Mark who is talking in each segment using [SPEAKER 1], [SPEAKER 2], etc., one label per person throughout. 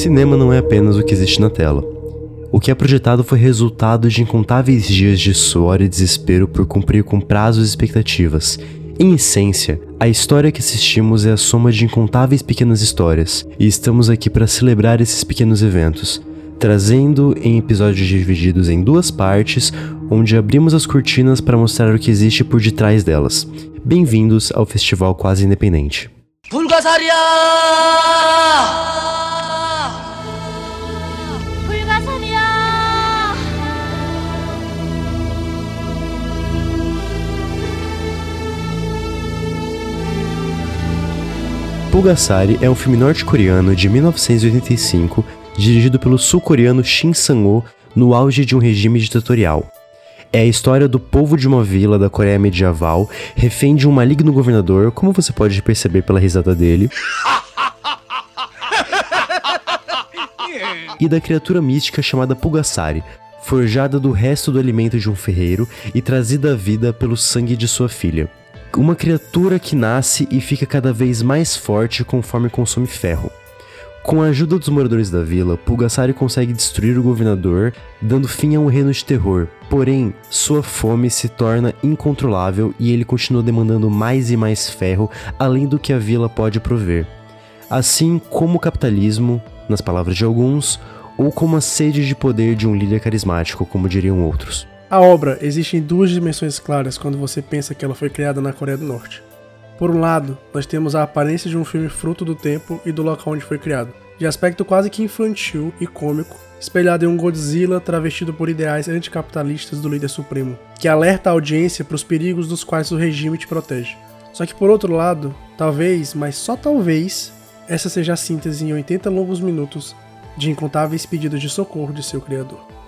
[SPEAKER 1] Cinema não é apenas o que existe na tela. O que é projetado foi resultado de incontáveis dias de suor e desespero por cumprir com prazos e expectativas. Em essência, a história que assistimos é a soma de incontáveis pequenas histórias, e estamos aqui para celebrar esses pequenos eventos, trazendo em episódios divididos em duas partes, onde abrimos as cortinas para mostrar o que existe por detrás delas. Bem-vindos ao Festival Quase Independente. Pulgasari é um filme norte-coreano de 1985, dirigido pelo sul-coreano Shin Sang-ho no auge de um regime ditatorial. É a história do povo de uma vila da Coreia medieval, refém de um maligno governador, como você pode perceber pela risada dele. e da criatura mística chamada Pulgasari, forjada do resto do alimento de um ferreiro e trazida à vida pelo sangue de sua filha. Uma criatura que nasce e fica cada vez mais forte conforme consome ferro. Com a ajuda dos moradores da vila, Pulgasari consegue destruir o governador, dando fim a um reino de terror. Porém, sua fome se torna incontrolável e ele continua demandando mais e mais ferro, além do que a vila pode prover. Assim como o capitalismo, nas palavras de alguns, ou como a sede de poder de um líder carismático, como diriam outros.
[SPEAKER 2] A obra existe em duas dimensões claras quando você pensa que ela foi criada na Coreia do Norte. Por um lado, nós temos a aparência de um filme fruto do tempo e do local onde foi criado, de aspecto quase que infantil e cômico, espelhado em um Godzilla travestido por ideais anticapitalistas do líder supremo, que alerta a audiência para os perigos dos quais o regime te protege. Só que por outro lado, talvez, mas só talvez, essa seja a síntese em 80 longos minutos de incontáveis pedidos de socorro de seu criador.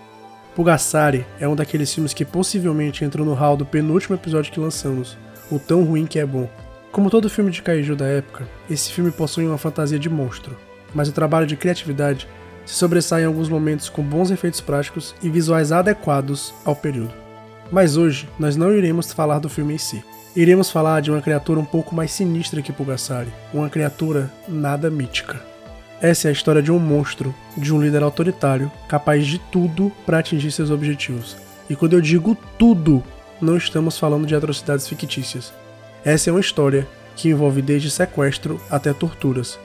[SPEAKER 2] Pugassari é um daqueles filmes que possivelmente entrou no hall do penúltimo episódio que lançamos, O Tão Ruim Que É Bom. Como todo filme de kaiju da época, esse filme possui uma fantasia de monstro, mas o trabalho de criatividade se sobressai em alguns momentos com bons efeitos práticos e visuais adequados ao período. Mas hoje nós não iremos falar do filme em si. Iremos falar de uma criatura um pouco mais sinistra que Pugassari, uma criatura nada mítica. Essa é a história de um monstro, de um líder autoritário, capaz de tudo para atingir seus objetivos. E quando eu digo tudo, não estamos falando de atrocidades fictícias. Essa é uma história que envolve desde sequestro até torturas.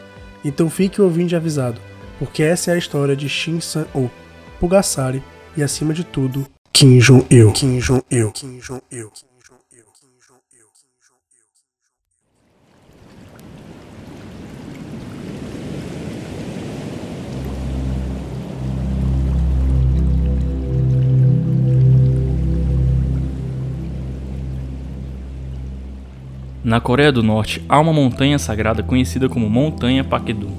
[SPEAKER 2] Então fique ouvindo avisado, porque essa é a história de Shin San-o, Pugassari e acima de tudo, Kim Jong-il. Kim Jong-il. Kim Jong-il.
[SPEAKER 3] Na Coreia do Norte há uma montanha sagrada conhecida como Montanha Paquedum.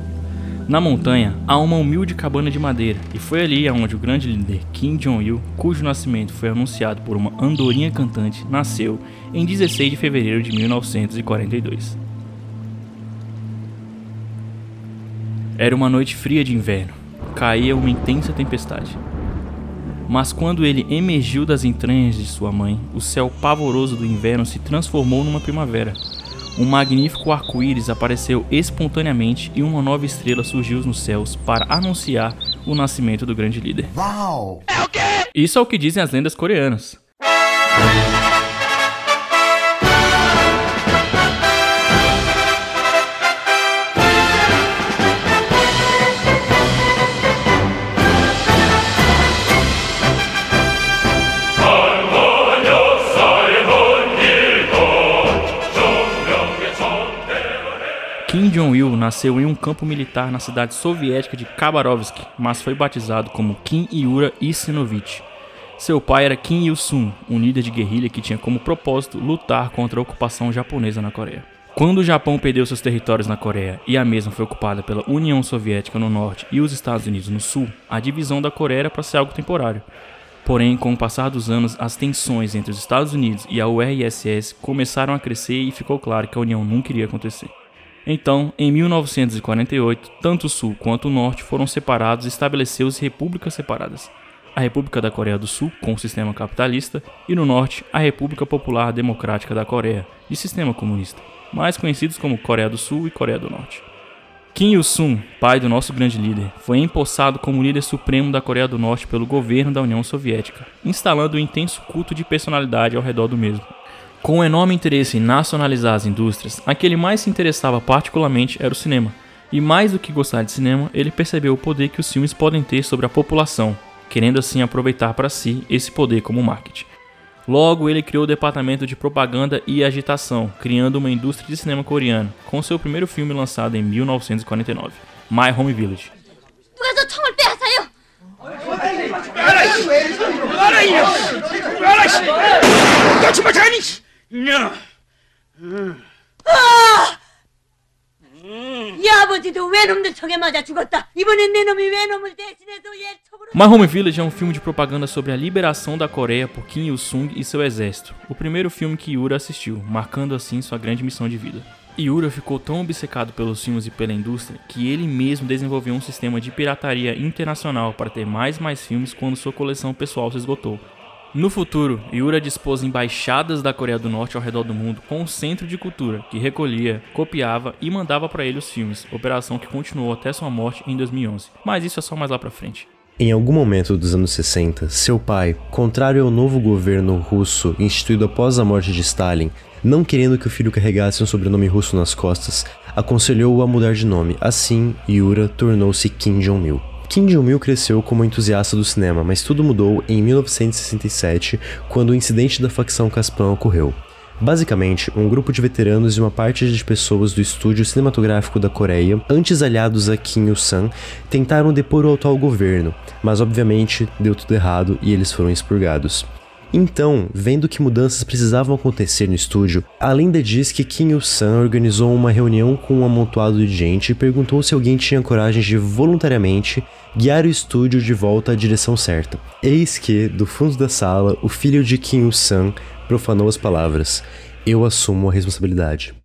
[SPEAKER 3] Na montanha há uma humilde cabana de madeira e foi ali onde o grande líder Kim Jong-il, cujo nascimento foi anunciado por uma andorinha cantante, nasceu em 16 de fevereiro de 1942. Era uma noite fria de inverno. Caía uma intensa tempestade. Mas quando ele emergiu das entranhas de sua mãe, o céu pavoroso do inverno se transformou numa primavera. Um magnífico arco-íris apareceu espontaneamente e uma nova estrela surgiu nos céus para anunciar o nascimento do grande líder. Uau! É o quê? Isso é o que dizem as lendas coreanas. Kim Jong-il nasceu em um campo militar na cidade soviética de Khabarovsk, mas foi batizado como Kim Yura Isinovich. Seu pai era Kim Il-sung, um líder de guerrilha que tinha como propósito lutar contra a ocupação japonesa na Coreia. Quando o Japão perdeu seus territórios na Coreia e a mesma foi ocupada pela União Soviética no norte e os Estados Unidos no sul, a divisão da Coreia era para ser algo temporário. Porém, com o passar dos anos, as tensões entre os Estados Unidos e a URSS começaram a crescer e ficou claro que a união nunca iria acontecer. Então, em 1948, tanto o Sul quanto o Norte foram separados e estabeleceu-se repúblicas separadas. A República da Coreia do Sul, com o sistema capitalista, e no Norte, a República Popular Democrática da Coreia, de sistema comunista, mais conhecidos como Coreia do Sul e Coreia do Norte. Kim Il-sung, pai do nosso grande líder, foi empossado como líder supremo da Coreia do Norte pelo governo da União Soviética, instalando um intenso culto de personalidade ao redor do mesmo. Com um enorme interesse em nacionalizar as indústrias, a que ele mais se interessava particularmente era o cinema. E mais do que gostar de cinema, ele percebeu o poder que os filmes podem ter sobre a população, querendo assim aproveitar para si esse poder como marketing. Logo, ele criou o departamento de propaganda e agitação, criando uma indústria de cinema coreano, com seu primeiro filme lançado em 1949, My Home Village.
[SPEAKER 4] 아!
[SPEAKER 3] My Home Village é um filme de propaganda sobre a liberação da Coreia por Kim Il-sung e seu exército, o primeiro filme que Yura assistiu, marcando assim sua grande missão de vida. Yura ficou tão obcecado pelos filmes e pela indústria que ele mesmo desenvolveu um sistema de pirataria internacional para ter mais e mais filmes quando sua coleção pessoal se esgotou, no futuro, Yura dispôs embaixadas da Coreia do Norte ao redor do mundo com um centro de cultura que recolhia, copiava e mandava para ele os filmes, operação que continuou até sua morte em 2011. Mas isso é só mais lá pra frente.
[SPEAKER 1] Em algum momento dos anos 60, seu pai, contrário ao novo governo russo instituído após a morte de Stalin, não querendo que o filho carregasse um sobrenome russo nas costas, aconselhou-o a mudar de nome. Assim, Yura tornou-se Kim Jong-il. Kim Jong-il cresceu como entusiasta do cinema, mas tudo mudou em 1967, quando o incidente da facção Casplan ocorreu. Basicamente, um grupo de veteranos e uma parte de pessoas do estúdio cinematográfico da Coreia, antes aliados a Kim Il-sung, tentaram depor o atual governo, mas obviamente deu tudo errado e eles foram expurgados. Então, vendo que mudanças precisavam acontecer no estúdio, a lenda diz que Kim Il-sung organizou uma reunião com um amontoado de gente e perguntou se alguém tinha coragem de voluntariamente guiar o estúdio de volta à direção certa. Eis que, do fundo da sala, o filho de Kim Il-sung profanou as palavras: Eu assumo a responsabilidade.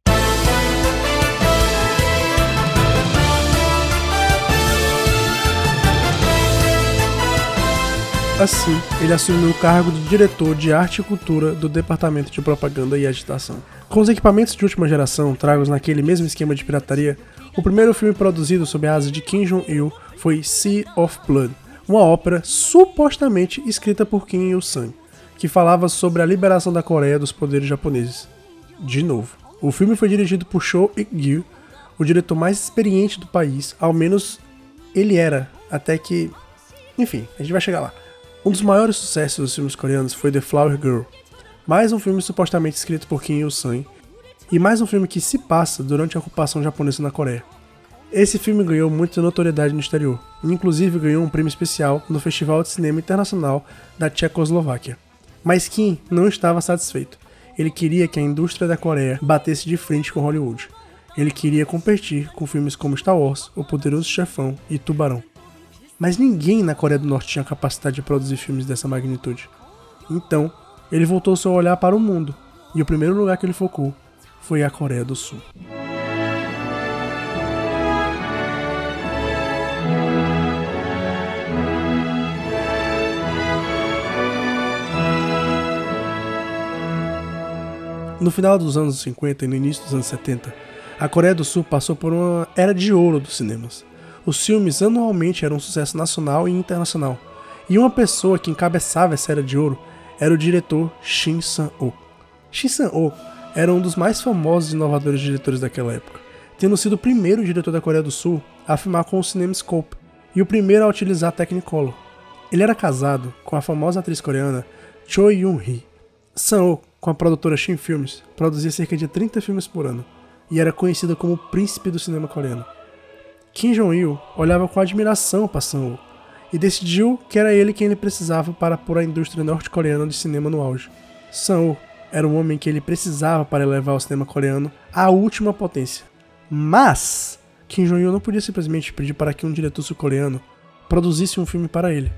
[SPEAKER 2] Assim, ele assumiu o cargo de diretor de arte e cultura do Departamento de Propaganda e Agitação. Com os equipamentos de última geração tragos naquele mesmo esquema de pirataria, o primeiro filme produzido sob a asa de Kim Jong-il foi Sea of Blood, uma ópera supostamente escrita por Kim Il-sung, que falava sobre a liberação da Coreia dos poderes japoneses. De novo, o filme foi dirigido por Cho Ik-gil, o diretor mais experiente do país, ao menos ele era, até que... Enfim, a gente vai chegar lá. Um dos maiores sucessos dos filmes coreanos foi The Flower Girl, mais um filme supostamente escrito por Kim Il-sung, e mais um filme que se passa durante a ocupação japonesa na Coreia. Esse filme ganhou muita notoriedade no exterior, e inclusive ganhou um prêmio especial no Festival de Cinema Internacional da Tchecoslováquia. Mas Kim não estava satisfeito. Ele queria que a indústria da Coreia batesse de frente com Hollywood. Ele queria competir com filmes como Star Wars, O Poderoso Chefão e Tubarão. Mas ninguém na Coreia do Norte tinha capacidade de produzir filmes dessa magnitude. Então, ele voltou seu olhar para o mundo, e o primeiro lugar que ele focou foi a Coreia do Sul. No final dos anos 50 e no início dos anos 70, a Coreia do Sul passou por uma era de ouro dos cinemas. Os filmes anualmente eram um sucesso nacional e internacional, e uma pessoa que encabeçava essa era de ouro era o diretor Shin Sang-ok. Shin Sang-ok era um dos mais famosos e inovadores diretores daquela época, tendo sido o primeiro diretor da Coreia do Sul a filmar com o CinemaScope e o primeiro a utilizar a Technicolor. Ele era casado com a famosa atriz coreana Choi Yoon-hee. Sang-ok, com a produtora Shin Films, produzia cerca de 30 filmes por ano e era conhecido como o príncipe do cinema coreano. Kim Jong-il olhava com admiração para Sang-ok e decidiu que era ele quem ele precisava para pôr a indústria norte-coreana de cinema no auge. Sang-ok era um homem que ele precisava para elevar o cinema coreano à última potência. Mas Kim Jong-il não podia simplesmente pedir para que um diretor sul-coreano produzisse um filme para ele,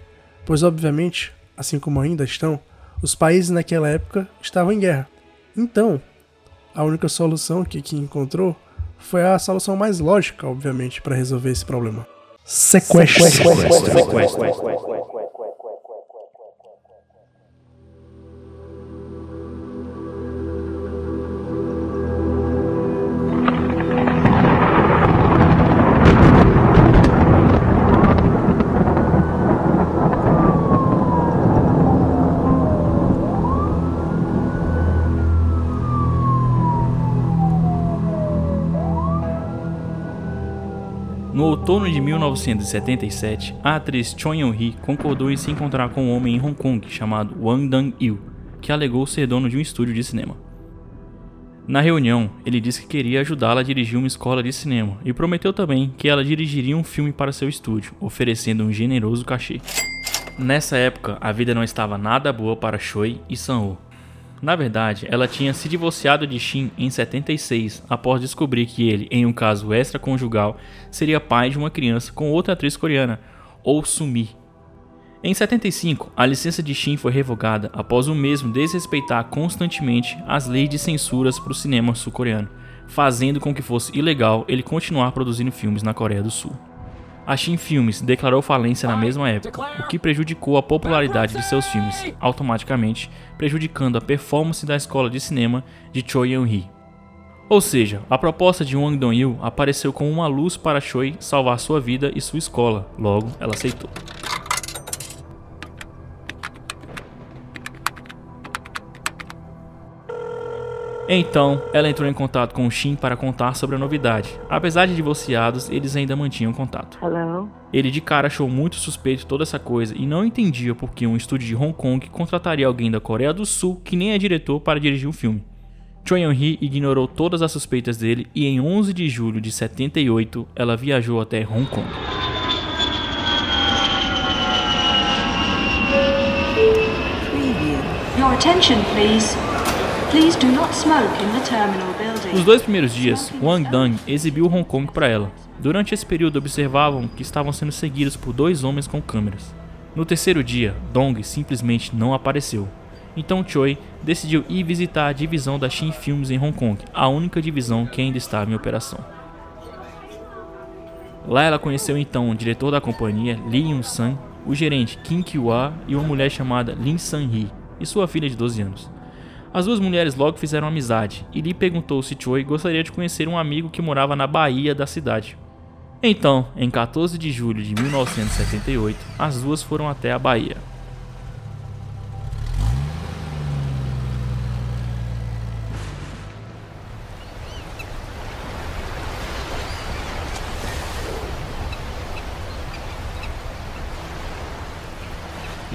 [SPEAKER 2] pois obviamente, assim como ainda estão, os países naquela época estavam em guerra. Então, a única solução que Kim encontrou foi a solução mais lógica, obviamente, para resolver esse problema. Sequestro.
[SPEAKER 3] Outono de 1977, a atriz Choi Yeon-hee concordou em se encontrar com um homem em Hong Kong chamado Wang Dang-il, que alegou ser dono de um estúdio de cinema. Na reunião, ele disse que queria ajudá-la a dirigir uma escola de cinema e prometeu também que ela dirigiria um filme para seu estúdio, oferecendo um generoso cachê. Nessa época, a vida não estava nada boa para Choi e San-ho. Na verdade, ela tinha se divorciado de Shin em 76 após descobrir que ele, em um caso extraconjugal, seria pai de uma criança com outra atriz coreana, Oh Sumi, em 75, a licença de Shin foi revogada após o mesmo desrespeitar constantemente as leis de censuras para o cinema sul-coreano, fazendo com que fosse ilegal ele continuar produzindo filmes na Coreia do Sul. A Shin Filmes declarou falência na mesma época, o que prejudicou a popularidade de seus filmes, automaticamente prejudicando a performance da escola de cinema de Choi Yeon-hee. Ou seja, a proposta de Wang Dong-il apareceu como uma luz para Choi salvar sua vida e sua escola, logo ela aceitou. Então, ela entrou em contato com o Shin para contar sobre a novidade. Apesar de divorciados, eles ainda mantinham contato.
[SPEAKER 5] Hello?
[SPEAKER 3] Ele de cara achou muito suspeito toda essa coisa e não entendia por que um estúdio de Hong Kong contrataria alguém da Coreia do Sul que nem é diretor para dirigir um filme. Choi Yeon-hee ignorou todas as suspeitas dele e em 11 de julho de 78 ela viajou até Hong Kong.
[SPEAKER 6] Your attention, please.
[SPEAKER 3] Nos dois primeiros dias, Wang Dang exibiu Hong Kong para ela. Durante esse período, observavam que estavam sendo seguidos por dois homens com câmeras. No terceiro dia, Dong simplesmente não apareceu. Então Choi decidiu ir visitar a divisão da Shin Films em Hong Kong, a única divisão que ainda estava em operação. Lá ela conheceu então o diretor da companhia, Lee Yun-sang, o gerente Kim Kyu-ah e uma mulher chamada Lin San-hee e sua filha de 12 anos. As duas mulheres logo fizeram amizade e Lee perguntou se Choi gostaria de conhecer um amigo que morava na Bahia da cidade. Então, em 14 de julho de 1978, as duas foram até a Bahia.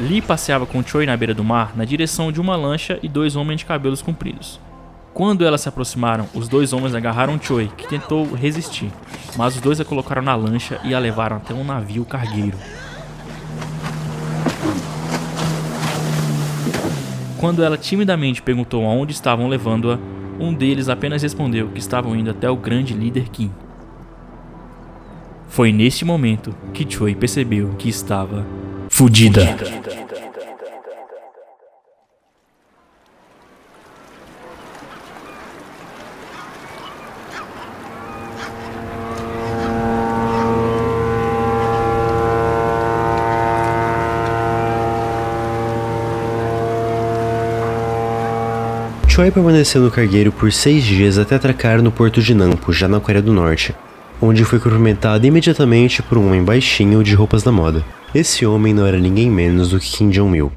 [SPEAKER 3] Lee passeava com Choi na beira do mar na direção de uma lancha e dois homens de cabelos compridos. Quando elas se aproximaram, os dois homens agarraram Choi, que tentou resistir, mas os dois a colocaram na lancha e a levaram até um navio cargueiro. Quando ela timidamente perguntou aonde estavam levando-a, um deles apenas respondeu que estavam indo até o grande líder Kim. Foi neste momento que Choi percebeu que estava fudida.
[SPEAKER 1] Choi permaneceu no cargueiro por seis dias até atracar no porto de Nampo, já na Coreia do Norte, onde foi cumprimentado imediatamente por um homem baixinho de roupas da moda. Esse homem não era ninguém menos do que Kim Jong-il.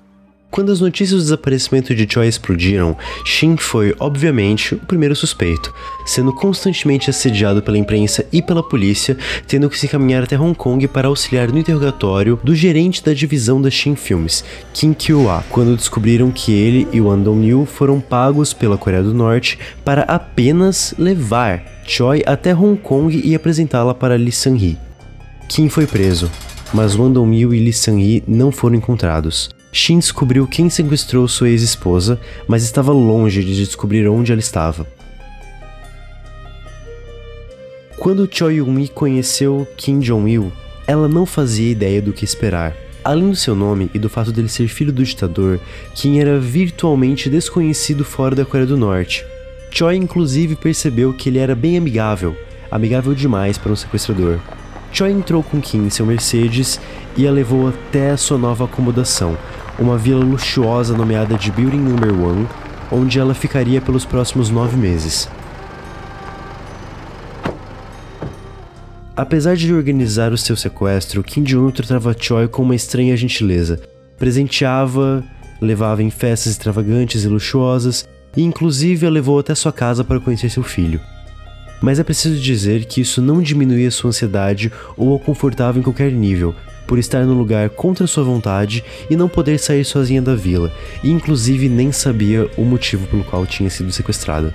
[SPEAKER 1] Quando as notícias do desaparecimento de Choi explodiram, Shin foi, obviamente, o primeiro suspeito, sendo constantemente assediado pela imprensa e pela polícia, tendo que se caminhar até Hong Kong para auxiliar no interrogatório do gerente da divisão da Shin Films, Kim Kyu-ah, quando descobriram que ele e o An Dong-il foram pagos pela Coreia do Norte para apenas levar Choi até Hong Kong e apresentá-la para Lee Sang-hee. Kim foi preso, mas Wang Dong-il e Lee Sang-hee não foram encontrados. Shin descobriu quem sequestrou sua ex-esposa, mas estava longe de descobrir onde ela estava. Quando Choi Yun-mi conheceu Kim Jong-il, ela não fazia ideia do que esperar. Além do seu nome e do fato dele ser filho do ditador, Kim era virtualmente desconhecido fora da Coreia do Norte. Choi inclusive percebeu que ele era bem amigável, amigável demais para um sequestrador. Choi entrou com Kim em seu Mercedes e a levou até a sua nova acomodação, uma vila luxuosa nomeada de Building Number One, onde ela ficaria pelos próximos nove meses. Apesar de organizar o seu sequestro, Kim Jong-un tratava Choi com uma estranha gentileza. Presenteava, levava em festas extravagantes e luxuosas, e inclusive a levou até sua casa para conhecer seu filho. Mas é preciso dizer que isso não diminuía sua ansiedade ou a confortava em qualquer nível, por estar no lugar contra sua vontade e não poder sair sozinha da vila, e inclusive nem sabia o motivo pelo qual tinha sido sequestrada.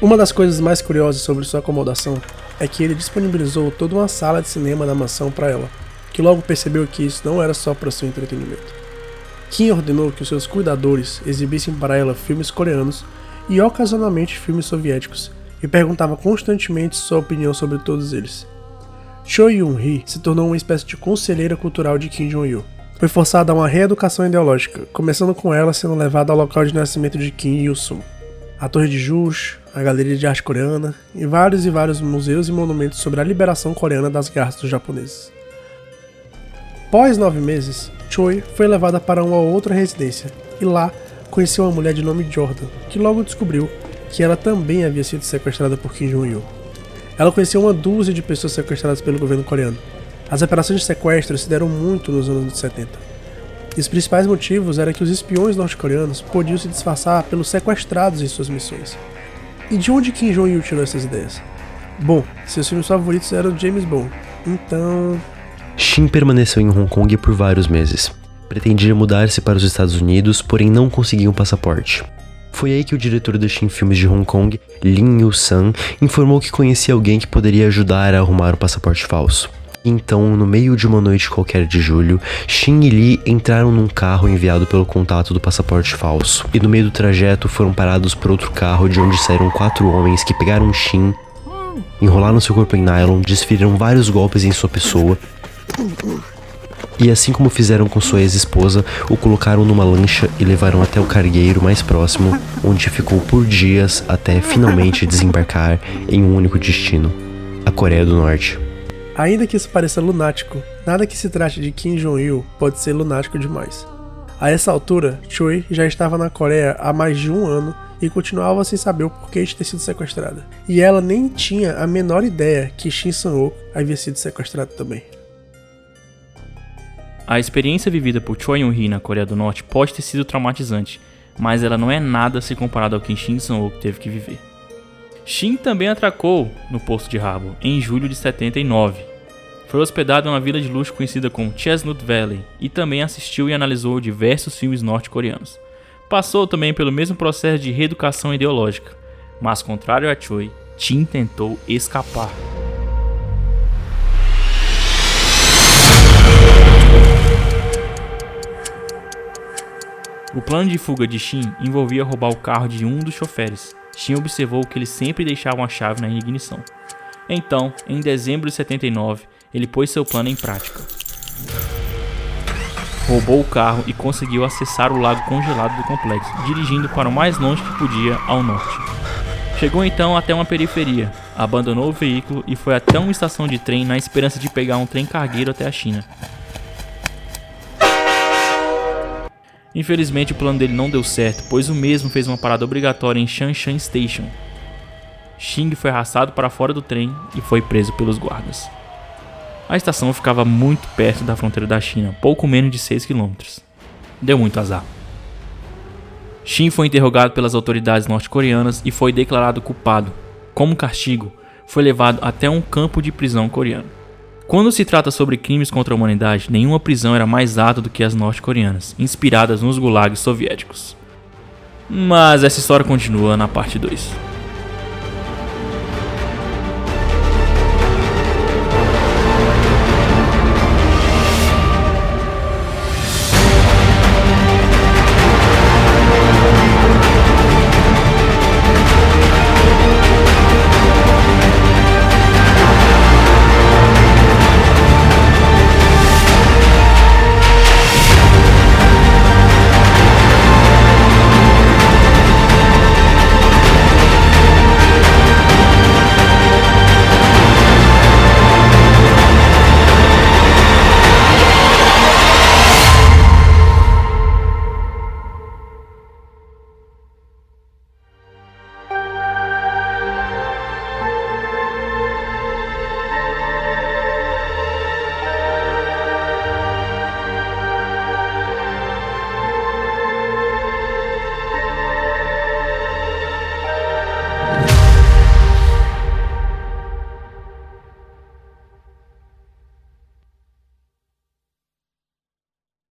[SPEAKER 2] Uma das coisas mais curiosas sobre sua acomodação é que ele disponibilizou toda uma sala de cinema na mansão para ela, que logo percebeu que isso não era só para seu entretenimento. Kim ordenou que os seus cuidadores exibissem para ela filmes coreanos e ocasionalmente filmes soviéticos, e perguntava constantemente sua opinião sobre todos eles. Cho Yun-hee se tornou uma espécie de conselheira cultural de Kim Jong-il. Foi forçada a uma reeducação ideológica, começando com ela sendo levada ao local de nascimento de Kim Il-sung, a Torre de Juche, a Galeria de Arte Coreana e vários e vários museus e monumentos sobre a liberação coreana das garras dos japoneses. Após nove meses, Choi foi levada para uma outra residência e lá conheceu uma mulher de nome Jordan, que logo descobriu que ela também havia sido sequestrada por Kim Jong-il. Ela conheceu uma dúzia de pessoas sequestradas pelo governo coreano. As operações de sequestro se deram muito nos anos 70. E os principais motivos era que os espiões norte-coreanos podiam se disfarçar pelos sequestrados em suas missões. E de onde Kim Jong-il tirou essas ideias? Bom, seus filmes favoritos eram James Bond, então
[SPEAKER 1] Shin permaneceu em Hong Kong por vários meses. Pretendia mudar-se para os Estados Unidos, porém não conseguia um passaporte. Foi aí que o diretor do Shin Filmes de Hong Kong, Lin Yu-san, informou que conhecia alguém que poderia ajudar a arrumar um passaporte falso. Então, no meio de uma noite qualquer de julho, Shin e Li entraram num carro enviado pelo contato do passaporte falso. E no meio do trajeto foram parados por outro carro de onde saíram quatro homens que pegaram Shin, enrolaram seu corpo em nylon, desferiram vários golpes em sua pessoa e assim como fizeram com sua ex-esposa, o colocaram numa lancha e levaram até o cargueiro mais próximo, onde ficou por dias até finalmente desembarcar em um único destino: a Coreia do Norte.
[SPEAKER 2] Ainda que isso pareça lunático, nada que se trate de Kim Jong-il pode ser lunático demais. A essa altura, Choi já estava na Coreia há mais de um ano e continuava sem saber o porquê de ter sido sequestrada. E ela nem tinha a menor ideia que Shin Sang-ok havia sido sequestrado também.
[SPEAKER 3] A experiência vivida por Choi Yun-hee na Coreia do Norte pode ter sido traumatizante, mas ela não é nada se comparado ao que Shin Sang-ok teve que viver. Shin também atracou no posto de Harbour em julho de 79. Foi hospedado em uma vila de luxo conhecida como Chestnut Valley e também assistiu e analisou diversos filmes norte-coreanos. Passou também pelo mesmo processo de reeducação ideológica, mas contrário a Choi, Shin tentou escapar. O plano de fuga de Shin envolvia roubar o carro de um dos choferes. Shin observou que eles sempre deixavam a chave na ignição. Então, em dezembro de 79, ele pôs seu plano em prática. Roubou o carro e conseguiu acessar o lago congelado do complexo, dirigindo para o mais longe que podia ao norte. Chegou então até uma periferia, abandonou o veículo e foi até uma estação de trem na esperança de pegar um trem cargueiro até a China. Infelizmente, o plano dele não deu certo, pois o mesmo fez uma parada obrigatória em Shanshan Station. Xing foi arrastado para fora do trem e foi preso pelos guardas. A estação ficava muito perto da fronteira da China, pouco menos de 6 km. Deu muito azar. Shin foi interrogado pelas autoridades norte-coreanas e foi declarado culpado. Como castigo, foi levado até um campo de prisão coreano. Quando se trata sobre crimes contra a humanidade, nenhuma prisão era mais alta do que as norte-coreanas, inspiradas nos gulags soviéticos. Mas essa história continua na parte 2.